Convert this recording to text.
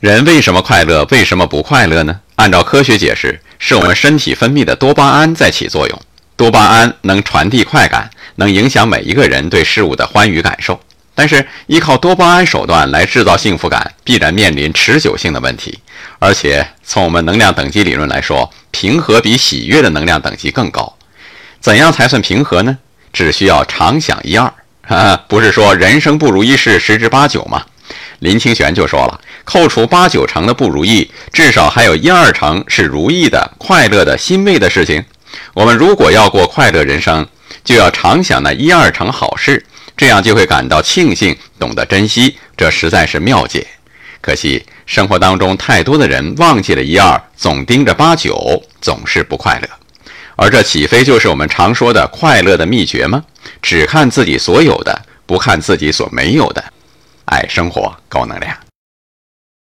人为什么快乐？为什么不快乐呢？按照科学解释，是我们身体分泌的多巴胺在起作用。多巴胺能传递快感，能影响每一个人对事物的欢愉感受。但是，依靠多巴胺手段来制造幸福感，必然面临持久性的问题。而且，从我们能量等级理论来说，平和比喜悦的能量等级更高。怎样才算平和呢？只需要常想一二，不是说人生不如意事十之八九吗？林清玄就说了，扣除八九成的不如意，至少还有一二成是如意的、快乐的、欣慰的事情。我们如果要过快乐人生，就要常想那一二成好事，这样就会感到庆幸，懂得珍惜。这实在是妙解。可惜生活当中太多的人忘记了一二，总盯着八九，总是不快乐。而这岂非就是我们常说的快乐的秘诀吗？只看自己所有的，不看自己所没有的。爱生活，高能量。